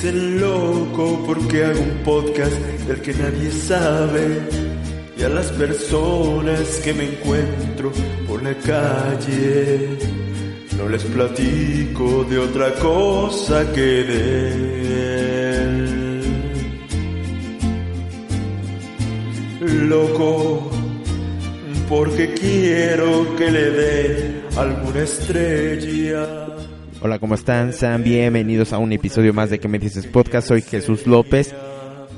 dicen loco porque hago un podcast del que nadie sabe. Y a las personas que me encuentro por la calle, no les platico de otra cosa que de él. Loco, porque quiero que le dé alguna estrella. Hola, ¿cómo están? Sean bienvenidos a un episodio más de Que me dices podcast. Soy Jesús López.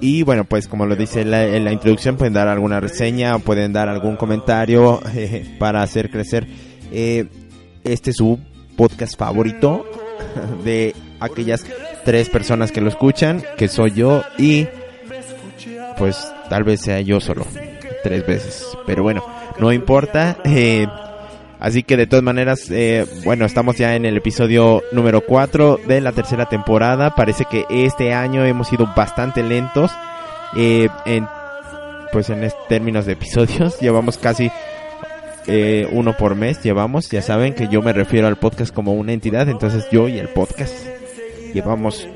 Y bueno, pues como lo dice la, en la introducción, pueden dar alguna reseña, pueden dar algún comentario para hacer crecer eh, este su podcast favorito de aquellas tres personas que lo escuchan, que soy yo y pues tal vez sea yo solo tres veces. Pero bueno, no importa. Eh, Así que de todas maneras, eh, bueno, estamos ya en el episodio número 4 de la tercera temporada. Parece que este año hemos sido bastante lentos. Eh, en, pues en términos de episodios, llevamos casi eh, uno por mes. Llevamos, ya saben que yo me refiero al podcast como una entidad. Entonces yo y el podcast llevamos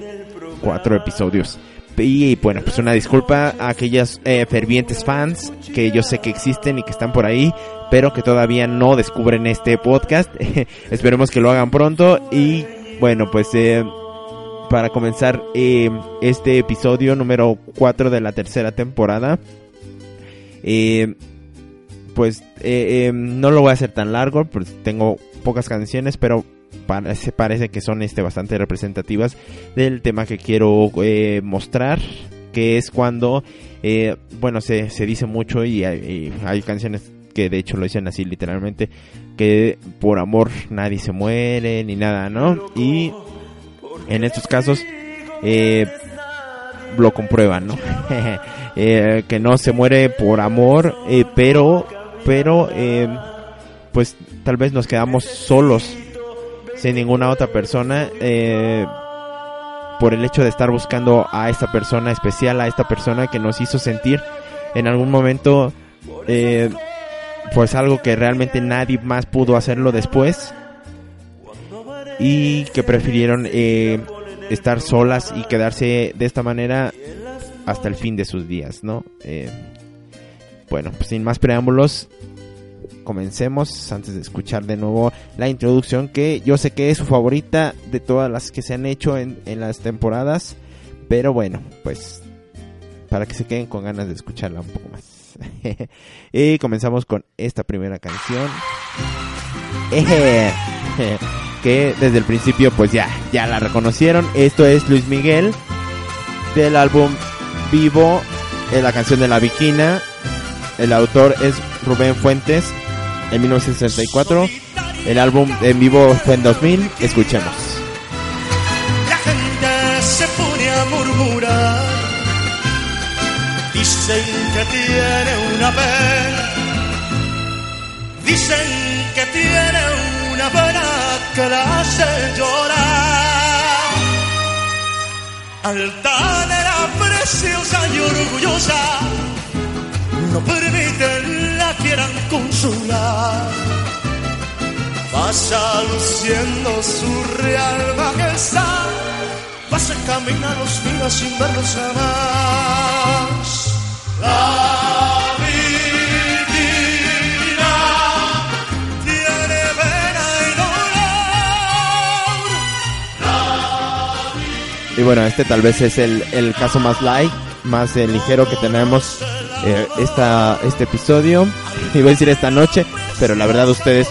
cuatro episodios. Y bueno, pues una disculpa a aquellas eh, fervientes fans que yo sé que existen y que están por ahí, pero que todavía no descubren este podcast. Esperemos que lo hagan pronto y bueno, pues eh, para comenzar eh, este episodio número 4 de la tercera temporada, pues no lo voy a hacer tan largo, pues tengo pocas canciones, pero parece, parece que son este bastante representativas del tema que quiero eh, mostrar que es cuando eh, bueno se, se dice mucho y hay, canciones que de hecho lo dicen así literalmente que por amor nadie se muere ni nada no y en estos casos eh, lo comprueban no que no se muere por amor pero pero pues tal vez nos quedamos solos sin ninguna otra persona eh, por el hecho de estar buscando a esta persona especial, a esta persona que nos hizo sentir en algún momento eh, pues algo que realmente nadie más pudo hacerlo después y que prefirieron eh, estar solas y quedarse de esta manera hasta el fin de sus días, ¿no? bueno, pues sin más preámbulos, comencemos antes de escuchar de nuevo la introducción que yo sé que es su favorita de todas las que se han hecho en, las temporadas. Pero bueno, pues para que se queden con ganas de escucharla un poco más. y comenzamos con esta primera canción. que desde el principio pues ya, ya la reconocieron. Esto es Luis Miguel del álbum Vivo, es la canción de la Viquina. El autor es Rubén Fuentes en 1964. El álbum en vivo fue en 2000. Escuchemos. La gente se pone a murmurar. Dicen que tiene una pena. Dicen que tiene una pena que la hace llorar. Altanera preciosa y orgullosa no permiten quieran consolar. Pasa luciendo su real majestad, pasa camina los días sin verlos jamás. La. Y bueno, este tal vez es el, el caso más light, más eh, ligero que tenemos eh, esta, este episodio. Iba a decir esta noche, pero la verdad ustedes,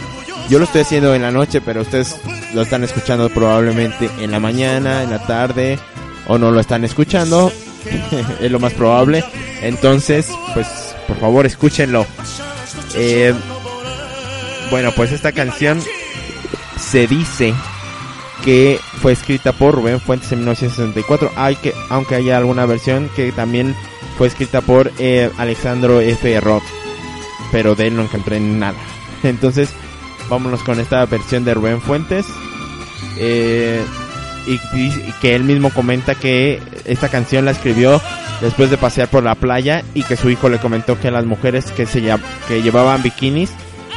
yo lo estoy haciendo en la noche, pero ustedes lo están escuchando probablemente en la mañana, en la tarde, o no lo están escuchando. es lo más probable. Entonces, pues, por favor, escúchenlo. Eh, bueno, pues esta canción se dice que fue escrita por Rubén Fuentes en 1964, hay que, aunque haya alguna versión que también fue escrita por eh, Alexandro F. Roth, pero de él no encontré nada. Entonces, vámonos con esta versión de Rubén Fuentes. Eh, y, que él mismo comenta que esta canción la escribió después de pasear por la playa y que su hijo le comentó que las mujeres que se que llevaban bikinis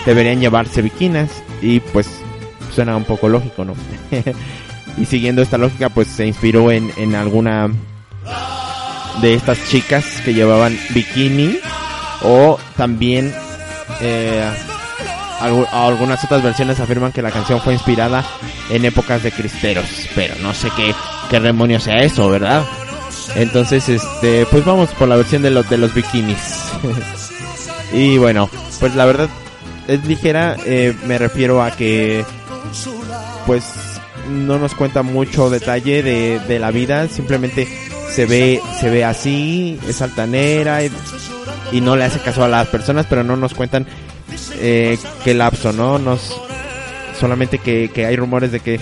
deberían llevarse bikinas y pues suena un poco lógico, ¿no? y siguiendo esta lógica pues se inspiró en, en alguna de estas chicas que llevaban bikini o también eh, algu- algunas otras versiones afirman que la canción fue inspirada en épocas de cristeros pero no sé qué qué demonio sea eso verdad entonces este pues vamos por la versión de los de los bikinis. Y bueno pues la verdad es ligera eh, me refiero a que pues no nos cuenta mucho detalle de, de la vida, simplemente se ve, se ve así, es altanera y, no le hace caso a las personas, pero no nos cuentan eh, qué lapso, ¿no? Nos, solamente que, que hay rumores de que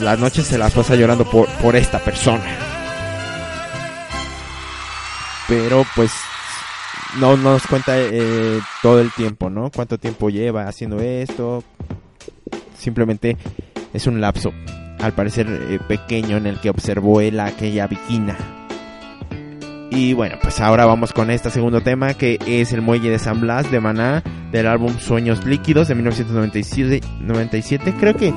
las noches se las pasa llorando por, por esta persona. Pero pues no nos cuenta eh, todo el tiempo, ¿no? Cuánto tiempo lleva haciendo esto. Simplemente es un lapso, al parecer eh, pequeño, en el que observó él aquella viquina. Y bueno, pues ahora vamos con este segundo tema que es el muelle de San Blas de Maná del álbum Sueños Líquidos de 1997. 97. Creo que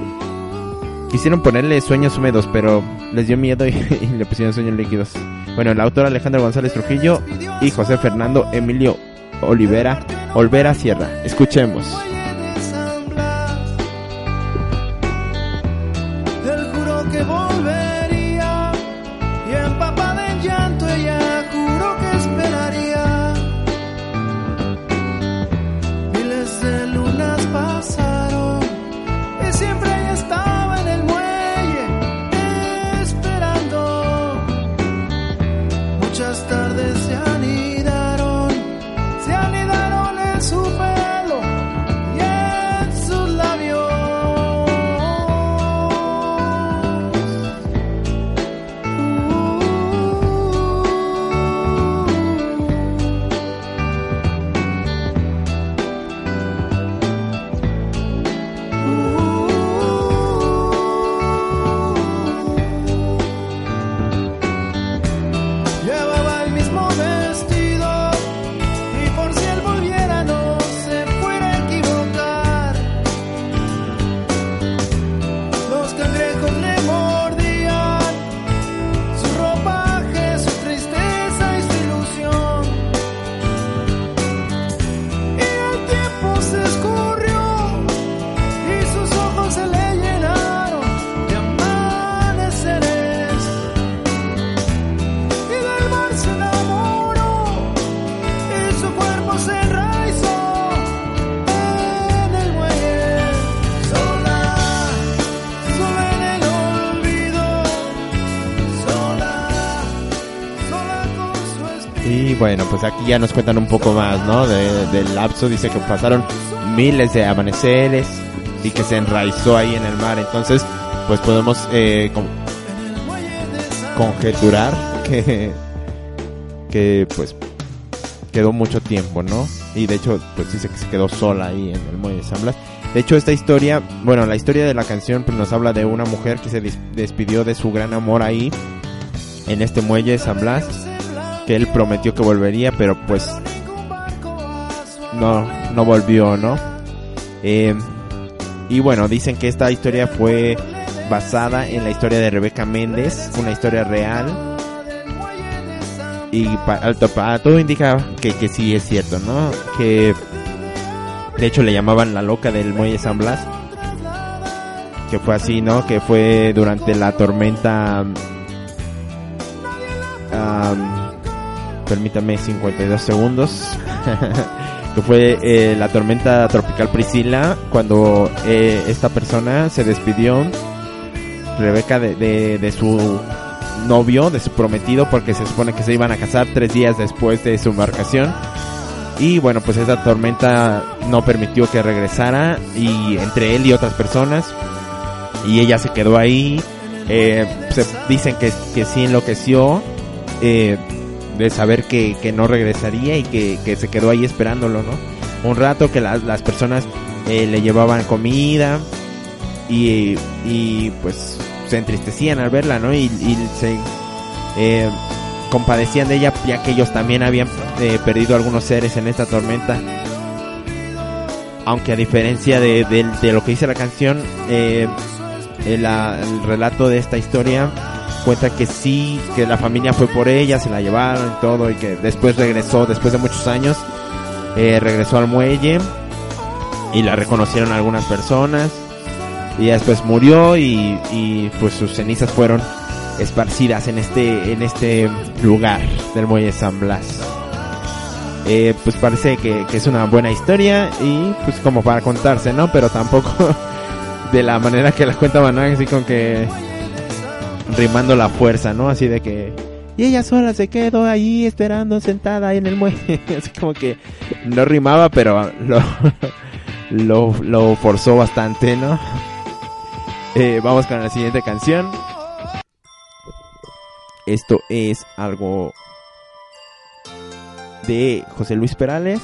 quisieron ponerle Sueños Húmedos, pero les dio miedo y, y le pusieron Sueños Líquidos. Bueno, el autor Alejandro González Trujillo y José Fernando Emilio Olivera Olvera Sierra. Escuchemos. Bueno, pues aquí ya nos cuentan un poco más, ¿no? De- del lapso. Dice que pasaron miles de amaneceres y que se enraizó ahí en el mar. Entonces, pues podemos eh, con- conjeturar que, que pues quedó mucho tiempo, ¿no? Y de hecho, pues dice que se quedó sola ahí en el muelle de San Blas. De hecho, esta historia, bueno, la historia de la canción pues nos habla de una mujer que se despidió de su gran amor ahí en este muelle de San Blas que él prometió que volvería, pero pues no, no volvió, ¿no? Eh, y bueno, dicen que esta historia fue basada en la historia de Rebeca Méndez, una historia real. Y para, para todo indica que, que sí es cierto, ¿no? Que de hecho le llamaban la loca del muelle San Blas. Que fue así, ¿no? Que fue durante la tormenta... am, permítame 52 segundos. que fue eh, la tormenta tropical Priscila cuando eh, esta persona se despidió Rebeca de, su novio, de su prometido, porque se supone que se iban a casar tres días después de su embarcación. Y bueno, pues esta tormenta no permitió que regresara y entre él y otras personas. Y ella se quedó ahí. Eh, se dicen que, que sí enloqueció eh, de saber que, que no regresaría y que, que se quedó ahí esperándolo, ¿no? Un rato que las, las personas eh, le llevaban comida y, y pues se entristecían al verla, ¿no? Y, y se eh, compadecían de ella ya que ellos también habían eh, perdido algunos seres en esta tormenta. Aunque a diferencia de, de- de lo que dice la canción, eh, el, el relato de esta historia cuenta que sí, que la familia fue por ella, se la llevaron y todo, y que después regresó, después de muchos años, eh, regresó al muelle y la reconocieron algunas personas. Y después murió y, y pues sus cenizas fueron esparcidas en este, en este lugar del muelle San Blas. Eh, pues parece que, que es una buena historia y pues como para contarse, ¿no? Pero tampoco de la manera que la cuenta Manuel, así con que rimando la fuerza, ¿no? Así de que y ella sola se quedó ahí esperando sentada en el muelle. Así como que no rimaba, pero lo, lo, forzó bastante, ¿no? Eh, vamos con la siguiente canción. Esto es algo de José Luis Perales.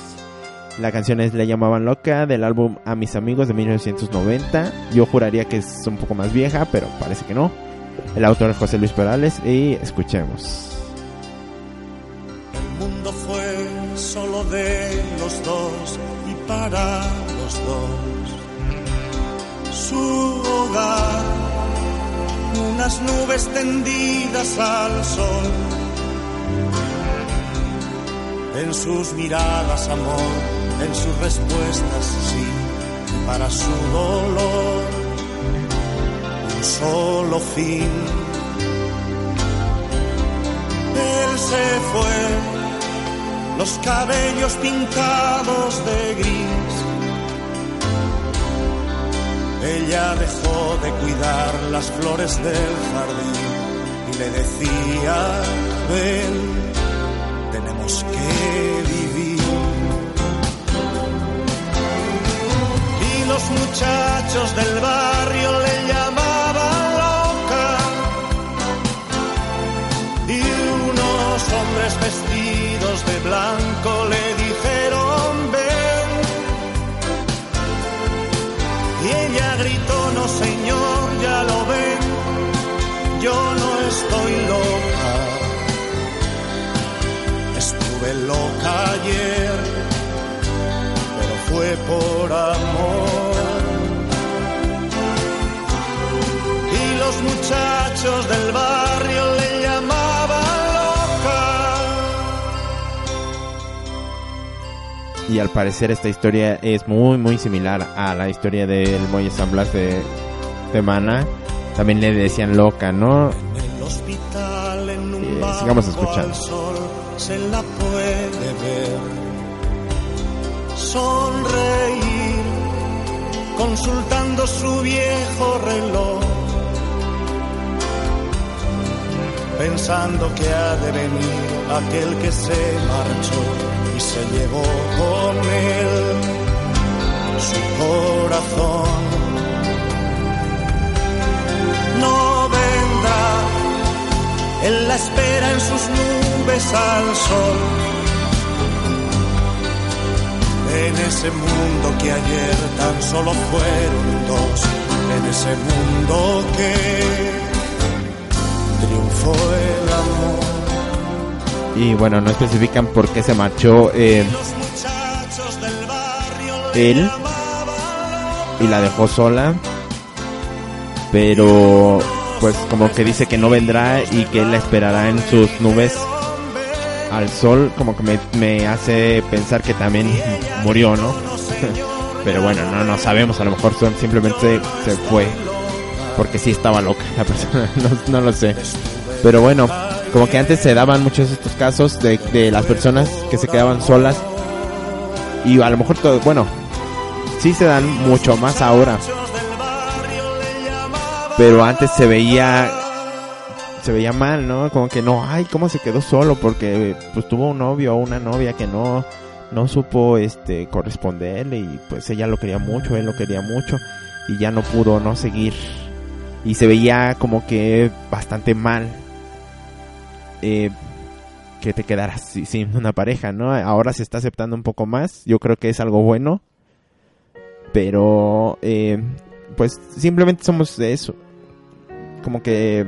La canción es Le llamaban loca del álbum A mis amigos de 1990. Yo juraría que es un poco más vieja, pero parece que no. El autor es José Luis Perales y escuchemos. El mundo fue solo de los dos y para los dos. Su hogar, unas nubes tendidas al sol. En sus miradas amor, en sus respuestas sí, para su dolor solo fin. Él se fue, los cabellos pintados de gris. Ella dejó de cuidar las flores del jardín y le decía, ven, tenemos que vivir. Y los muchachos del barrio Y al parecer esta historia es muy muy similar a la historia del Muelle San Blas de, de Mana. También le decían loca, ¿no? En el hospital, en un Eh, sigamos escuchando. sol, se la puede ver. Sonreír, consultando su viejo reloj. Pensando que ha de venir aquel que se marchó y se llevó con él su corazón. No vendrá él la espera en sus nubes al sol. En ese mundo que ayer tan solo fueron dos, en ese mundo que triunfó el amor. Y bueno, no especifican por qué se marchó eh, Él. y la dejó sola. Pero pues como que dice que no vendrá y que él la esperará en sus nubes al sol, como que me, me hace pensar que también murió, ¿no? Pero bueno, no, no sabemos, a lo mejor son- simplemente se fue. Porque sí estaba loca la persona, no, no lo sé. Pero bueno, como que antes se daban muchos estos casos de, de las personas que se quedaban solas. Y a lo mejor todo, bueno, sí se dan mucho más ahora. Pero antes se veía se veía mal, ¿no? Como que no, ay, cómo se quedó solo porque pues tuvo un novio o una novia que no no supo este corresponderle y pues ella lo quería mucho, él lo quería mucho y ya no pudo no seguir y se veía como que bastante mal eh, que te quedaras si- sin una pareja, ¿no? Ahora se está aceptando un poco más, yo creo que es algo bueno, pero eh, pues simplemente somos de eso, como que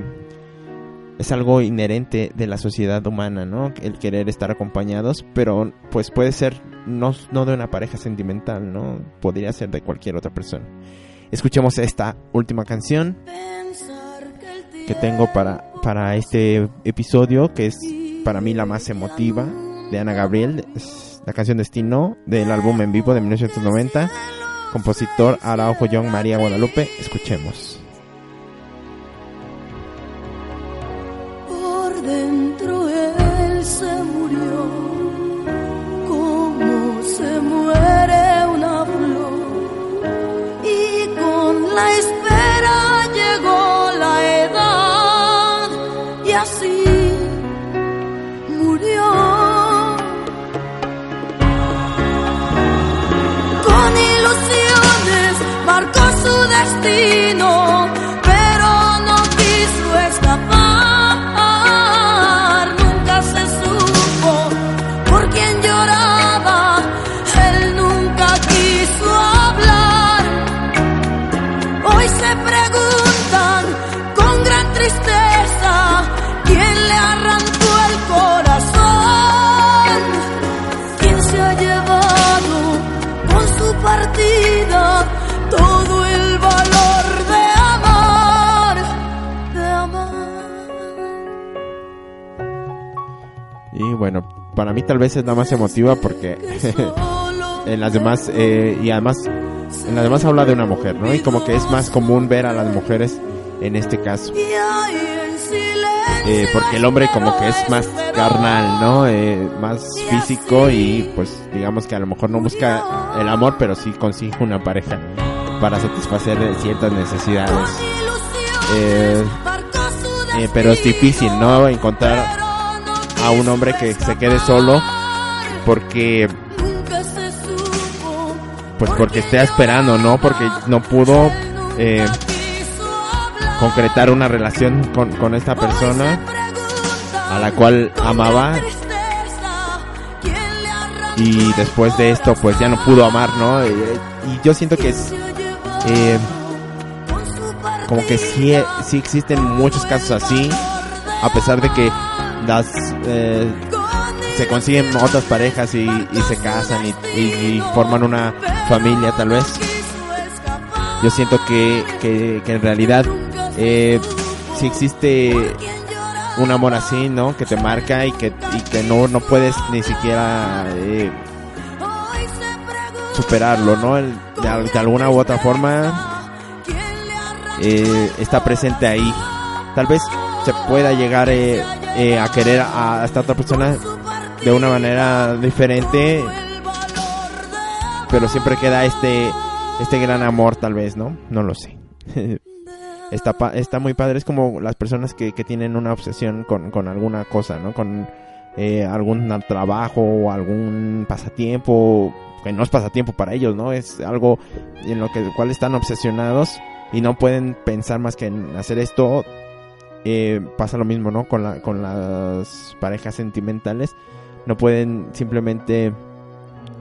es algo inherente de la sociedad humana, ¿no? El querer estar acompañados, pero pues puede ser no, no de una pareja sentimental, ¿no? Podría ser de cualquier otra persona. escuchemos esta última canción que tengo para, para este episodio, que es para mí la más emotiva, de Ana Gabriel, es la canción Destino del álbum en vivo de 1990, compositor Araujo John María Guadalupe, escuchemos. Para mí tal vez es la más emotiva porque en las demás, eh, y además, en las demás habla de una mujer, ¿no? Y como que es más común ver a las mujeres en este caso. Eh, porque el hombre como que es más carnal, ¿no? Eh, más físico y pues digamos que a lo mejor no busca el amor, pero sí consigue una pareja para satisfacer ciertas necesidades. Eh, pero es difícil, ¿no? Encontrar a un hombre que se quede solo porque pues porque esté esperando, ¿no? Porque no pudo eh, concretar una relación con, con esta persona a la cual amaba y después de esto pues ya no pudo amar, ¿no? Eh, y yo siento que es eh, como que sí, sí existen muchos casos así, a pesar de que las eh, se consiguen otras parejas y, se casan y, forman una familia tal vez. Yo siento que, que, en realidad eh, sí existe un amor así, ¿no? Que te marca y que, y que no, no puedes ni siquiera eh, superarlo, ¿no? El- de alguna u otra forma eh, está presente ahí. Tal vez se pueda llegar eh, eh, a querer a esta otra persona de una manera diferente, pero siempre queda este este gran amor tal vez, ¿no? No lo sé. está está muy padre, es como las personas que, que tienen una obsesión con, con alguna cosa, ¿no? Con eh, algún trabajo o algún pasatiempo, que no es pasatiempo para ellos, ¿no? Es algo en lo que cual están obsesionados y no pueden pensar más que en hacer esto. Eh, pasa lo mismo, ¿no? Con, la, con las parejas sentimentales. No pueden simplemente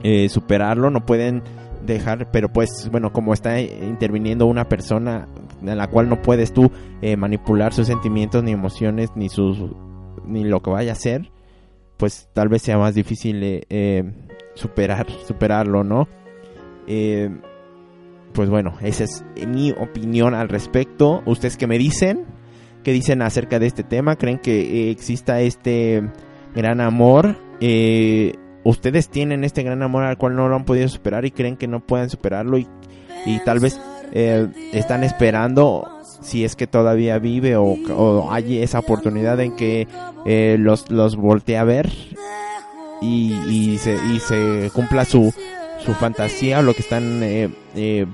eh, superarlo, no pueden dejar, pero pues bueno, como está interviniendo una persona en la cual no puedes tú eh, manipular sus sentimientos ni emociones ni sus ni lo que vaya a hacer, pues tal vez sea más difícil superar superarlo, ¿no? Eh, pues bueno, esa es mi opinión al respecto. ¿Ustedes qué me dicen? ¿Qué dicen acerca de este tema? ¿Creen que eh, exista este gran amor? Eh, ¿Ustedes tienen este gran amor al cual no lo han podido superar y creen que no pueden superarlo y, y tal vez eh, están esperando si es que todavía vive o, o hay esa oportunidad en que eh, los, los voltee a ver y, y, se, y se cumpla su, su fantasía o lo que están, eh, eh,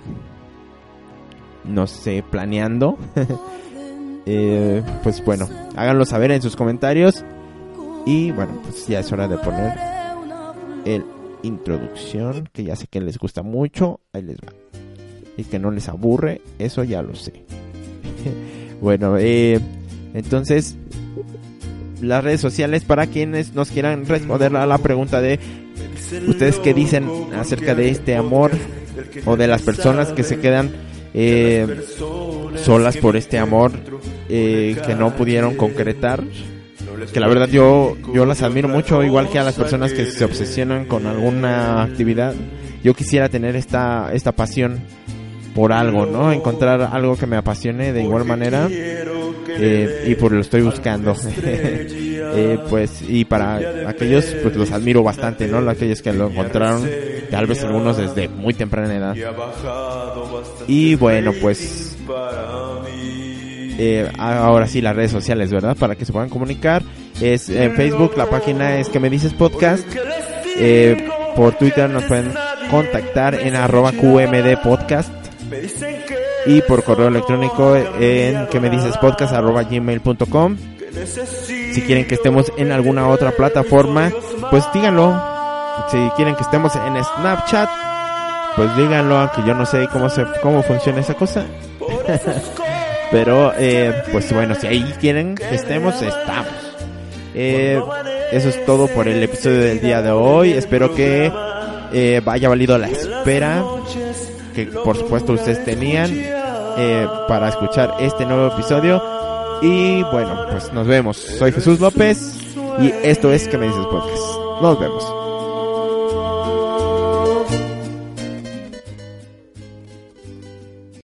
no sé, planeando. Eh, pues bueno, háganlo saber en sus comentarios. Y bueno, pues ya es hora de poner el introducción, que ya sé que les gusta mucho. Ahí les va. Y que no les aburre, eso ya lo sé. bueno, eh, entonces, las redes sociales para quienes nos quieran responder a la pregunta de ustedes qué dicen acerca de este amor o de las personas que se quedan eh, solas por este amor eh, que no pudieron concretar que la verdad yo yo las admiro mucho igual que a las personas que se obsesionan con alguna actividad yo quisiera tener esta esta pasión por algo, ¿no? Encontrar algo que me apasione de igual manera. Eh, y por lo estoy buscando. Eh, pues, y para aquellos, pues los admiro bastante, ¿no? Aquellos que lo encontraron, tal vez algunos desde muy temprana edad. Y bueno, pues, eh, ahora sí las redes sociales, ¿verdad? Para que se puedan comunicar. Es en Facebook, la página es que me dices podcast. Eh, por Twitter nos pueden contactar en arroba QMD podcast. Y por correo electrónico en que me dices podcast arroba gmail.com. Si quieren que estemos en alguna otra plataforma, pues díganlo. Si quieren que estemos en Snapchat, pues díganlo, aunque yo no sé cómo se, cómo funciona esa cosa. Pero, eh, pues bueno, si ahí quieren que estemos, estamos. Eh, eso es todo por el episodio del día de hoy. Espero que eh, haya valido la espera que por supuesto ustedes tenían eh, para escuchar este nuevo episodio. Y bueno, pues nos vemos. Soy Jesús López y esto es que me dices podcast. Nos vemos.